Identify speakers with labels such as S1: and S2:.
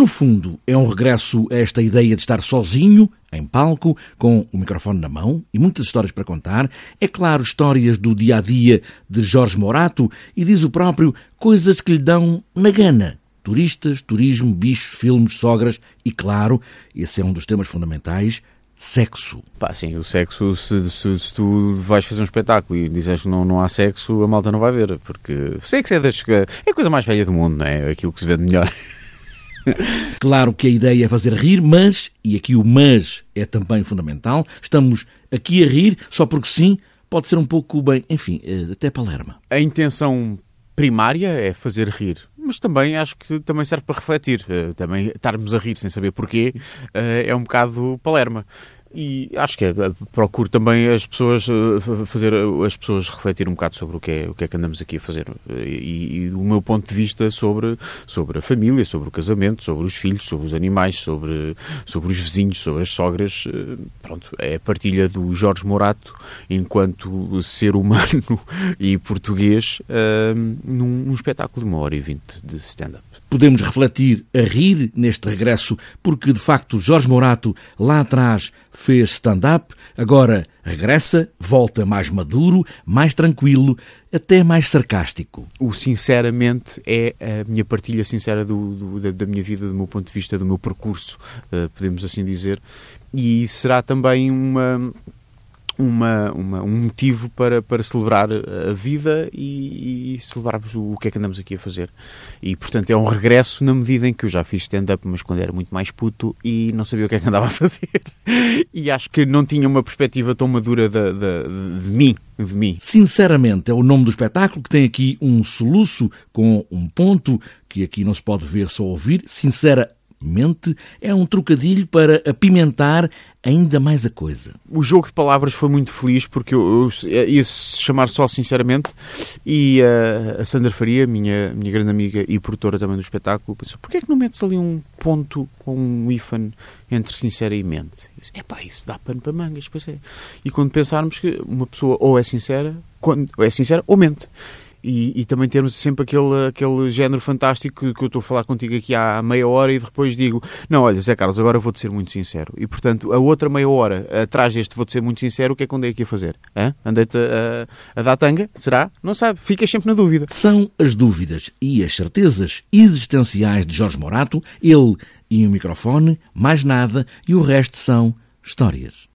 S1: No fundo, é um regresso a esta ideia de estar sozinho, em palco, com o microfone na mão e muitas histórias para contar. É claro, histórias do dia a dia de Jorge Morato e diz o próprio coisas que lhe dão na gana. Turistas, turismo, bichos, filmes, sogras e, claro, esse é um dos temas fundamentais, sexo.
S2: Pá, sim, o sexo, se, se, se, tu vais fazer um espetáculo e dizes que não, não há sexo, a malta não vai ver, porque sexo é, das, é a coisa mais velha do mundo, não é? Aquilo que se vê de melhor.
S1: Claro que a ideia é fazer rir, mas, e aqui o mas é também fundamental, estamos aqui a rir só porque sim, pode ser um pouco bem, enfim, eh, até palerma.
S2: A intenção primária é fazer rir, mas também acho que também serve para refletir. Eh, também estarmos a rir sem saber porquê eh, é um bocado palerma. E acho que é, procuro também as pessoas eh, fazer as pessoas refletir um bocado sobre o que é, o que, é que andamos aqui a fazer e, e o meu ponto de vista sobre, sobre a família, sobre o casamento, sobre os filhos, sobre os animais, sobre, sobre os vizinhos, sobre as sogras. Eh, pronto, é a partilha do Jorge Morato enquanto ser humano e português num, num espetáculo de uma hora e vinte de stand-up.
S1: Podemos refletir a rir neste regresso, porque de facto Jorge Morato lá atrás fez stand-up, agora regressa, volta mais maduro, mais tranquilo, até mais sarcástico.
S2: O sinceramente é a minha partilha sincera do, do, da, da, minha vida, do meu ponto de vista, do meu percurso, uh, podemos assim dizer, e será também uma uma, uma, um motivo para, para celebrar a vida e, e celebrarmos o, o, que é que andamos aqui a fazer. E, portanto, é um regresso na medida em que eu já fiz stand-up, mas quando era muito mais puto e não sabia o que é que andava a fazer. e acho que não tinha uma perspectiva tão madura de, de, de mim. De mim.
S1: Sinceramente, é o nome do espetáculo que tem aqui um soluço com um ponto que aqui não se pode ver, só ouvir. Sincera mente é um trocadilho para apimentar ainda mais a coisa.
S2: O jogo de palavras foi muito feliz porque eu, eu ia se chamar só sinceramente e uh, a Sandra Faria, minha, minha grande amiga e produtora também do espetáculo, pensou, porquê é que não metes ali um ponto com um hífen entre sincera e mente? É pá, isso dá pano para mangas, pois é. E quando pensarmos que uma pessoa ou é sincera, quando, ou é sincera ou mente. E, e, também termos sempre aquele, aquele género fantástico que, que eu estou a falar contigo aqui há meia hora e depois digo: Não, olha, Zé Carlos, agora vou-te ser muito sincero. E portanto, a outra meia hora atrás deste vou-te ser muito sincero, o que é que andei aqui a fazer? Andei-te a, a, dar tanga? Será? Não sabe, ficas sempre na dúvida.
S1: São as dúvidas e as certezas existenciais de Jorge Morato, ele e o microfone, mais nada, e o resto são histórias.